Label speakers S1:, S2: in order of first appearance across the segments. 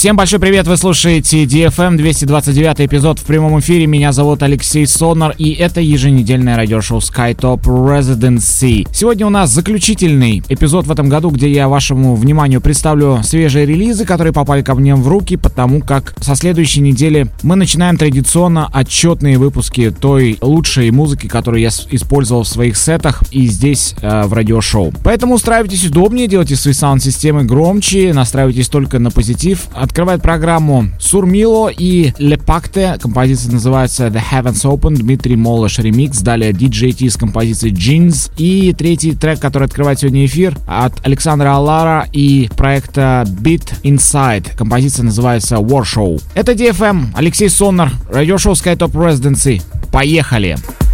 S1: Всем большой привет, вы слушаете DFM 229 эпизод в прямом эфире. Меня зовут Алексей Сонар и это еженедельное радиошоу SkyTop Residency. Сегодня у нас заключительный эпизод в этом году, где я вашему вниманию представлю свежие релизы, которые попали ко мне в руки, потому как со следующей недели мы начинаем традиционно отчетные выпуски той лучшей музыки, которую я использовал в своих сетах и здесь э, в радиошоу. Поэтому устраивайтесь удобнее, делайте свои саунд-системы громче, настраивайтесь только на позитив, Открывает программу Сурмило и Лепакте. Композиция называется The Heavens Open. Дмитрий Молош ремикс. Далее DJ T с композицией Jeans. И третий трек, который открывает сегодня эфир от Александра Алара и проекта Beat Inside. Композиция называется War Show. Это DFM. Алексей Соннер. Радиошоу Skytop Residency. Поехали! Поехали!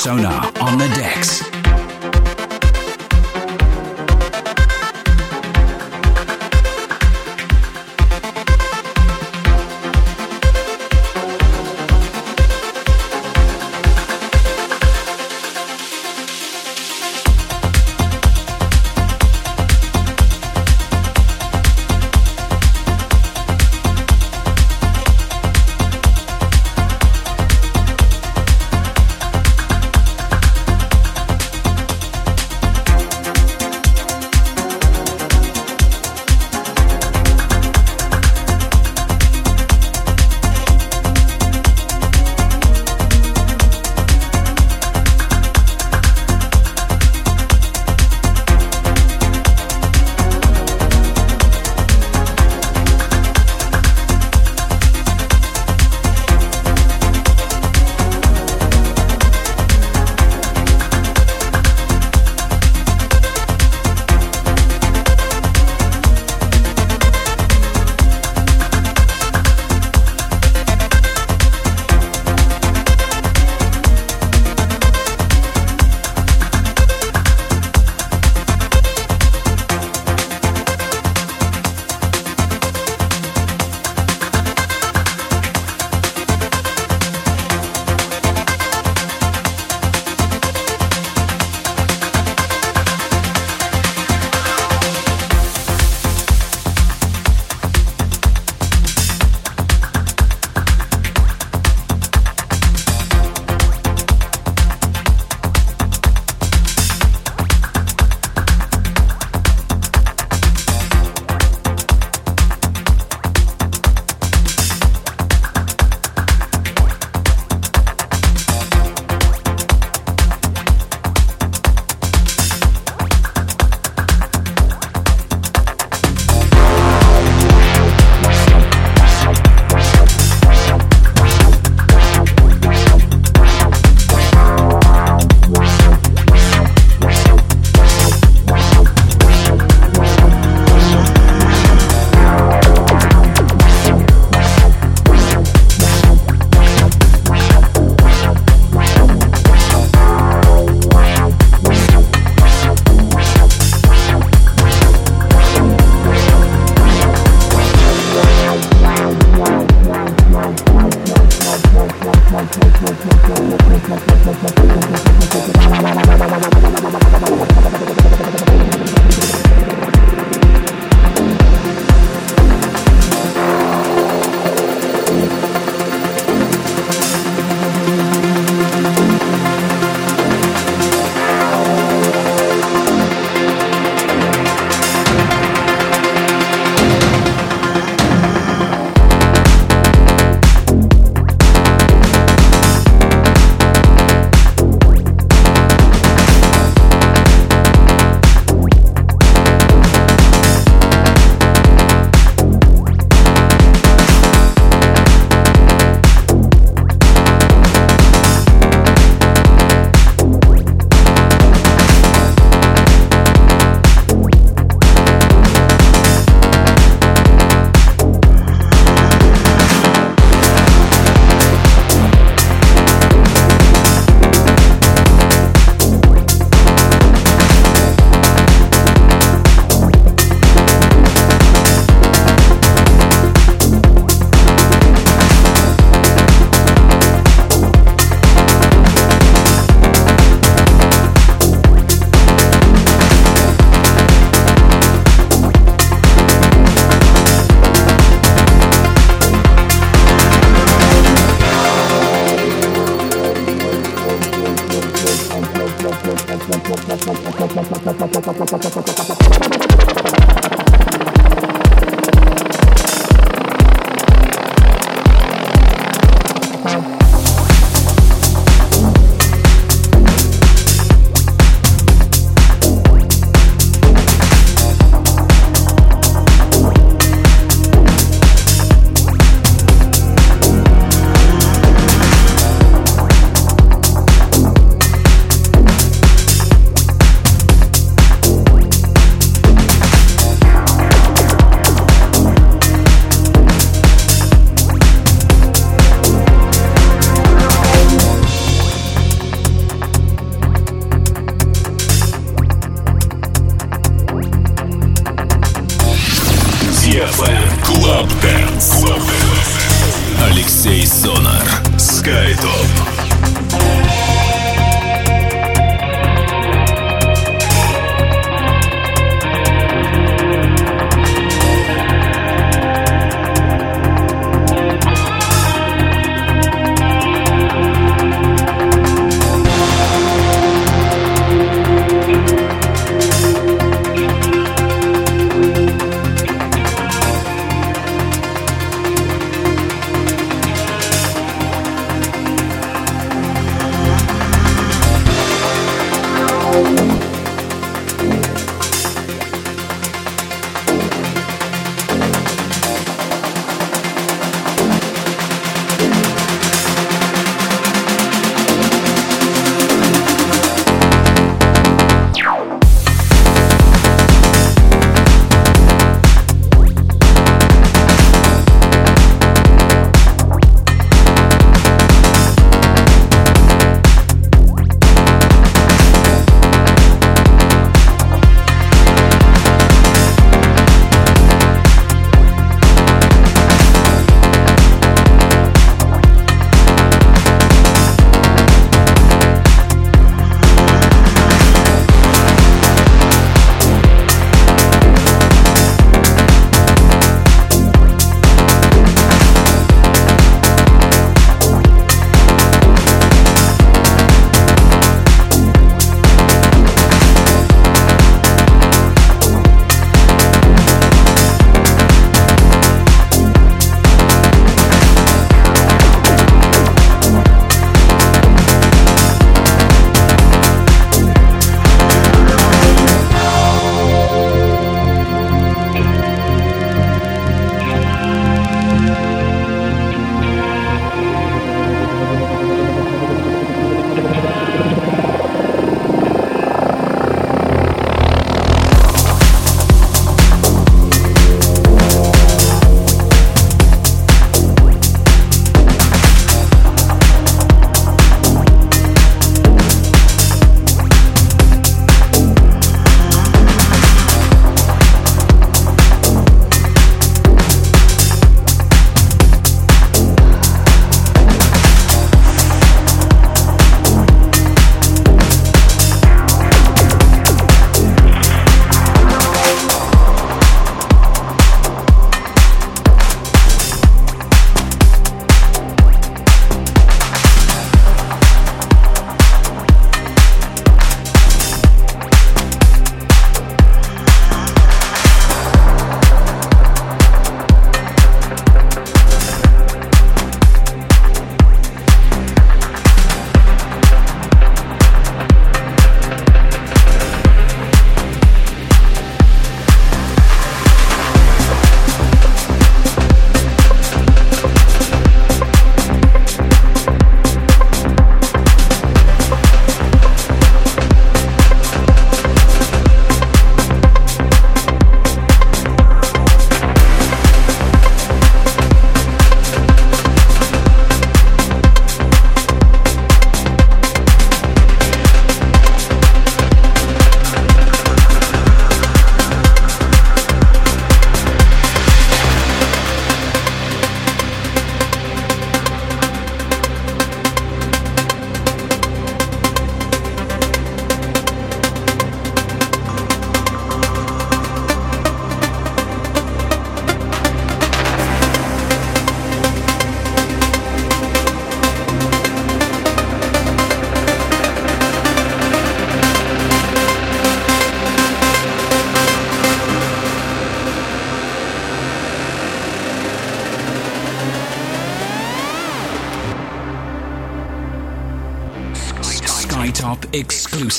S2: Sonar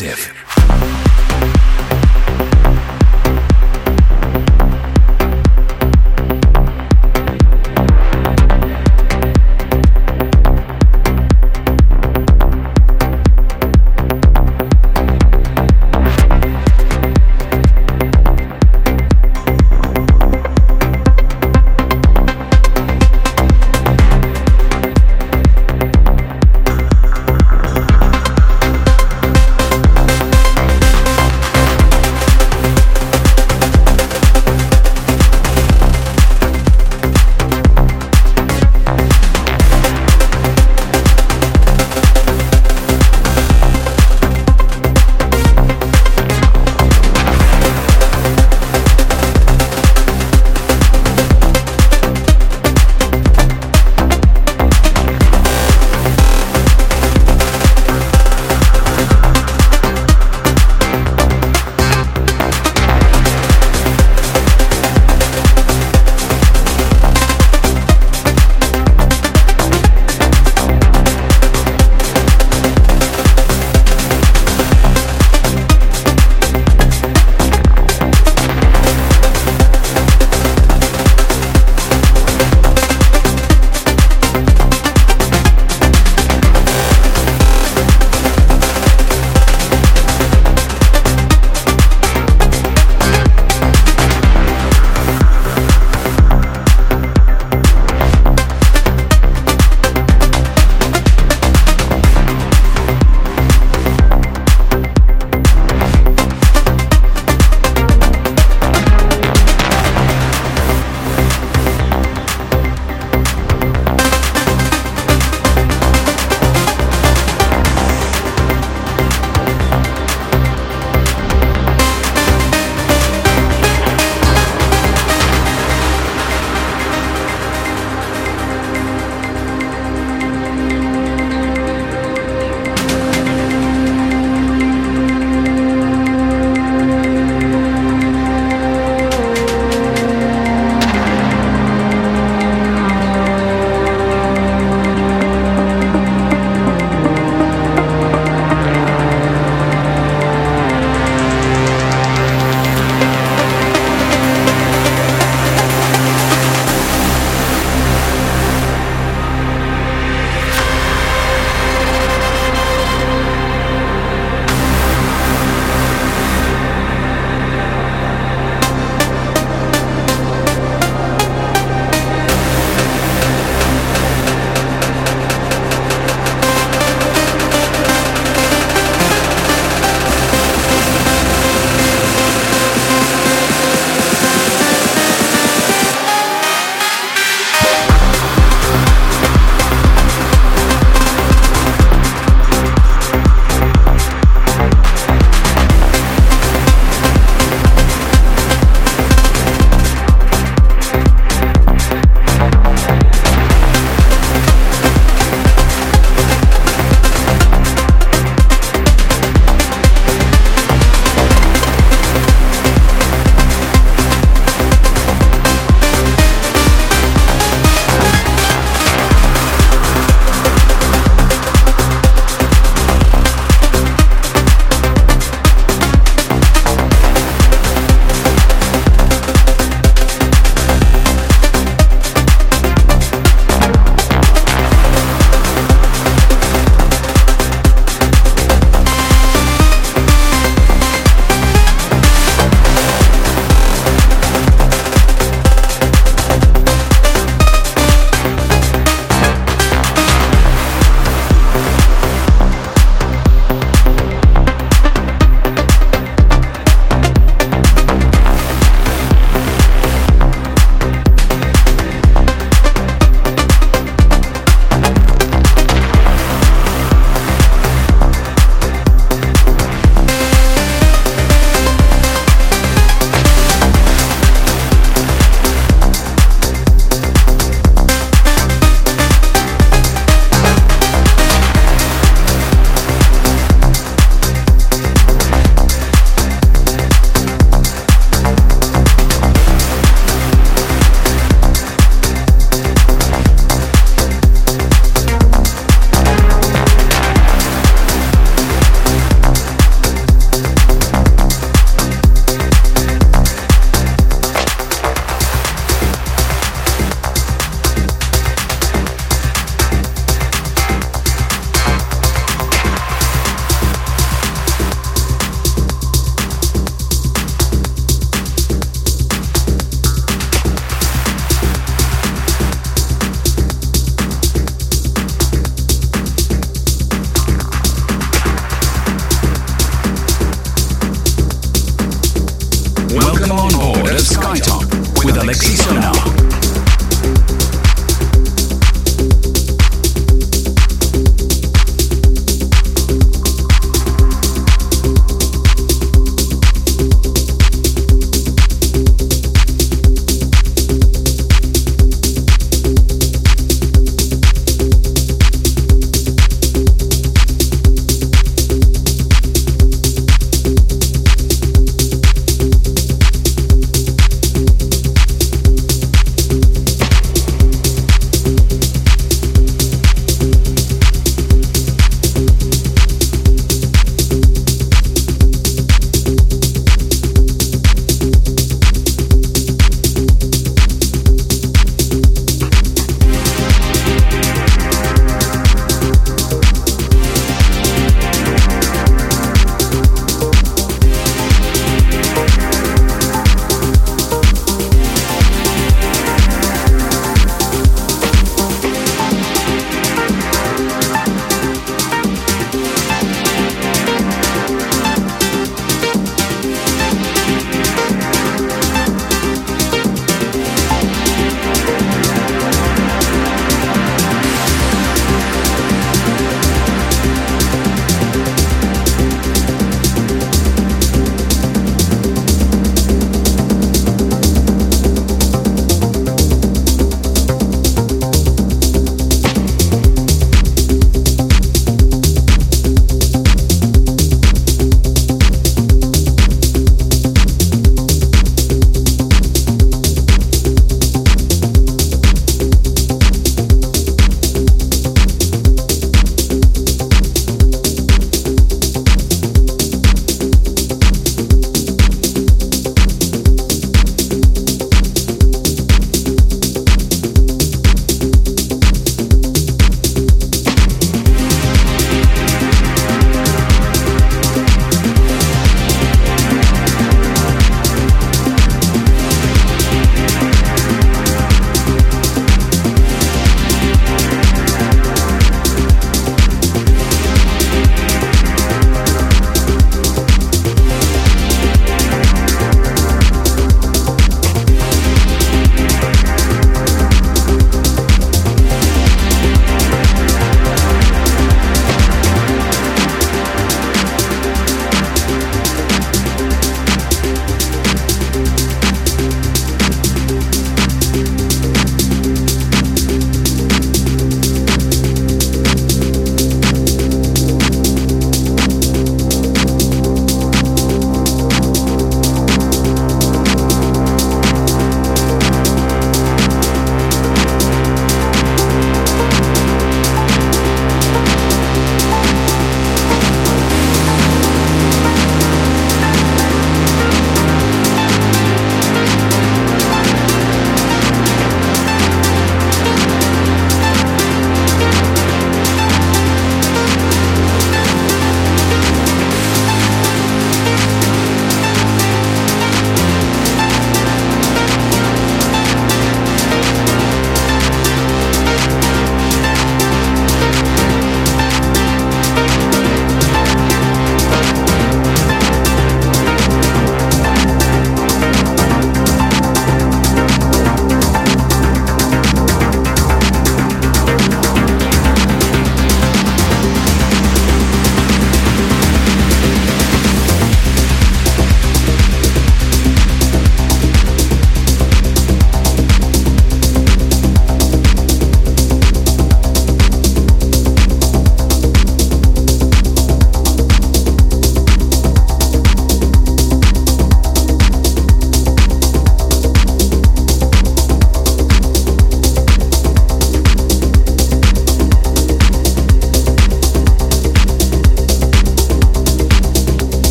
S2: Massive.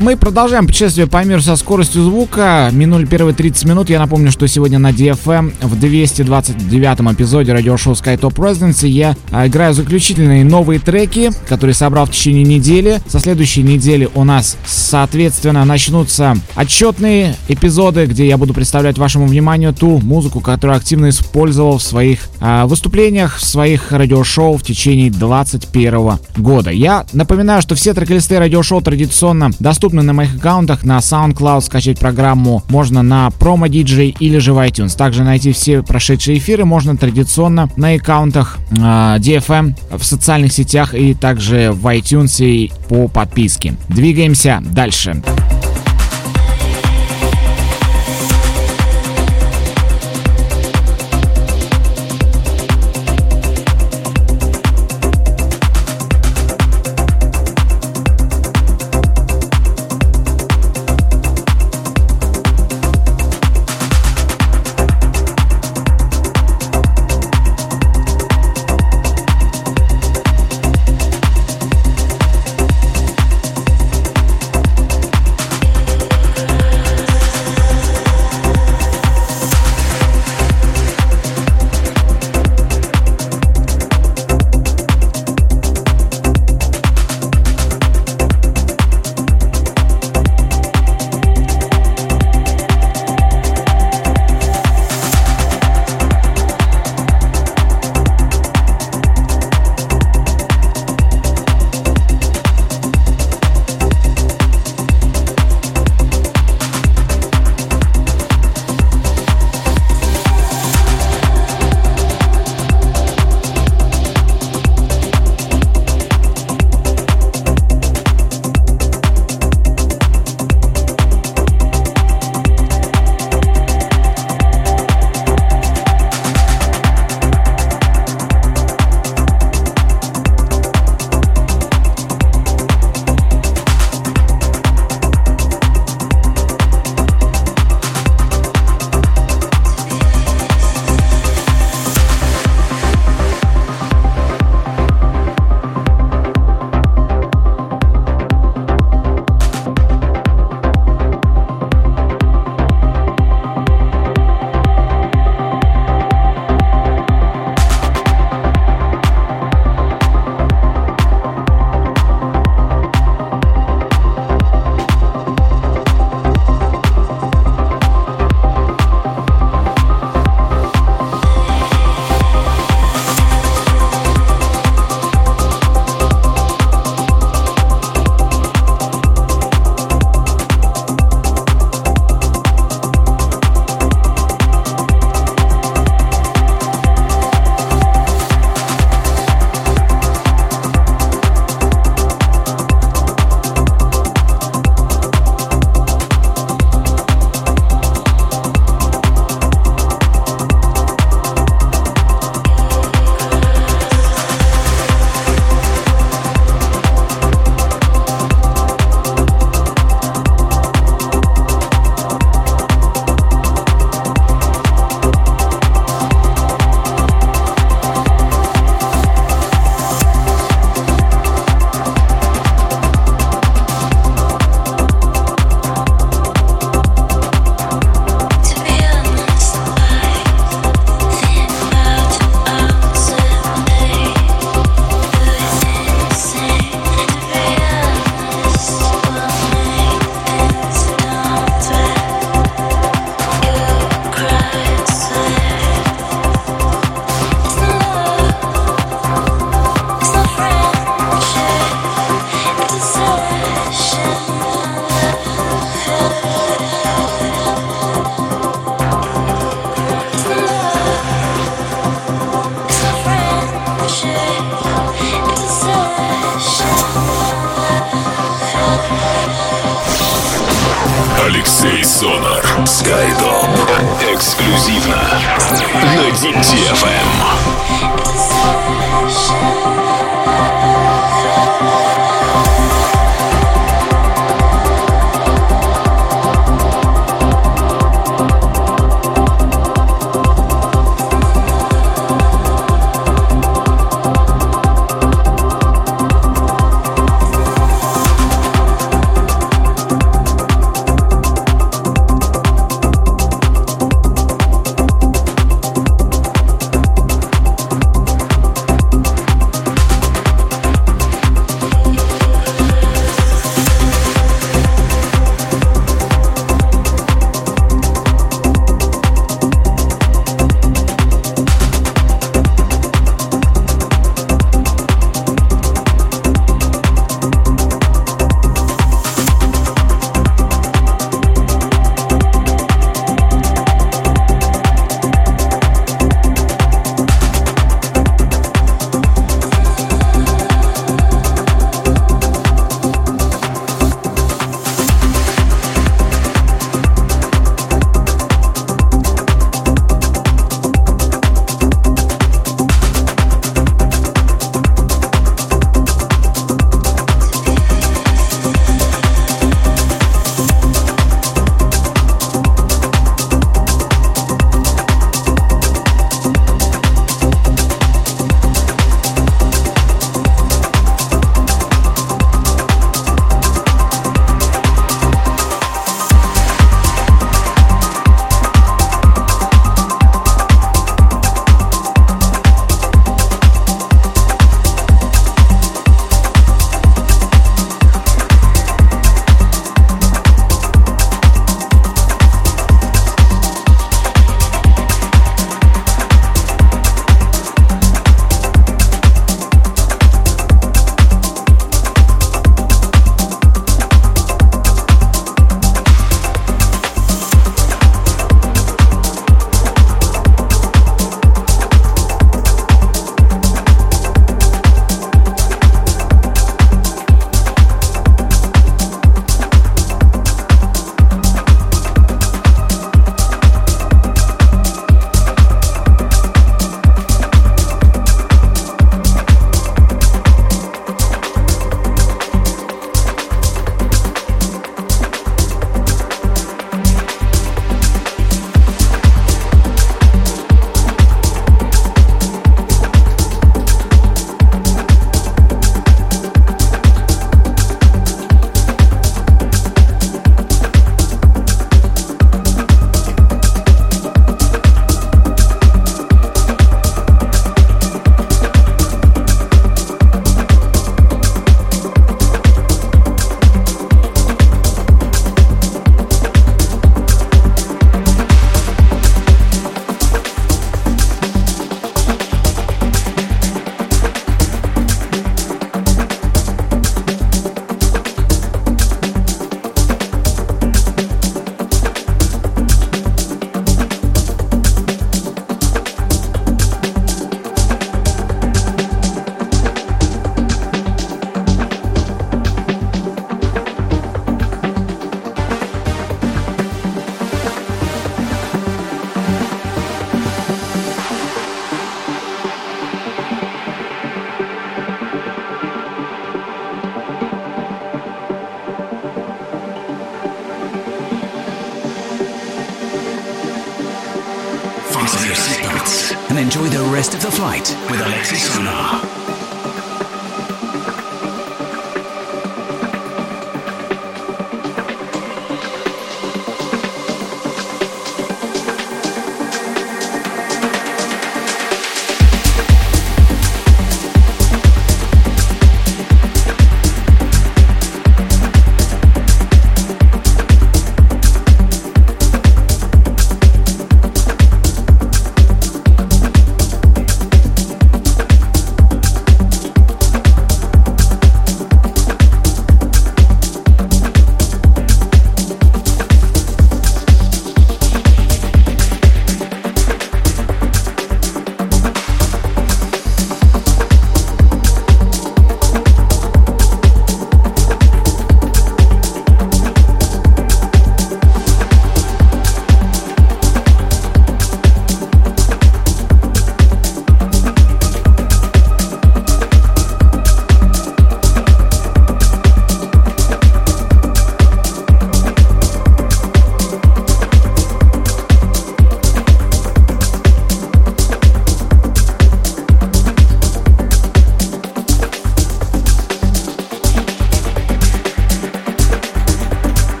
S1: Мы продолжаем путешествие по миру со скоростью звука. Минули первые 30 минут. Я напомню, что сегодня на DFM в 229 эпизоде радиошоу SkyTop Residency я а, играю заключительные новые треки, которые собрал в течение недели. Со следующей недели у нас, соответственно, начнутся отчетные эпизоды, где я буду представлять вашему вниманию ту музыку, которую активно использовал в своих а, выступлениях, в своих радиошоу в течение 2021 года. Я напоминаю, что все трек-листы радиошоу традиционно доступны на моих аккаунтах. На SoundCloud скачать программу можно на Promo DJ или же в iTunes. Также найти все прошедшие эфиры можно традиционно на аккаунтах э, DFM в социальных сетях и также в iTunes и по подписке. Двигаемся дальше.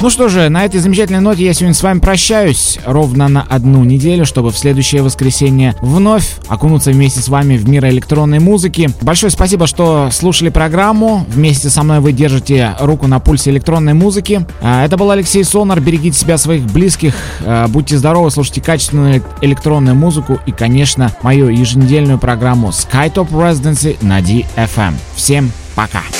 S1: Ну что же, на этой замечательной ноте я сегодня с вами прощаюсь ровно на одну неделю, чтобы в следующее воскресенье вновь окунуться вместе с вами в мир электронной музыки. Большое спасибо, что слушали программу. Вместе со мной вы держите руку на пульсе электронной музыки. А, это был Алексей Сонар. Берегите себя, своих близких. А, будьте здоровы, слушайте качественную электронную музыку и, конечно, мою еженедельную программу SkyTop Residency на DFM. Всем пока!
S2: speaking.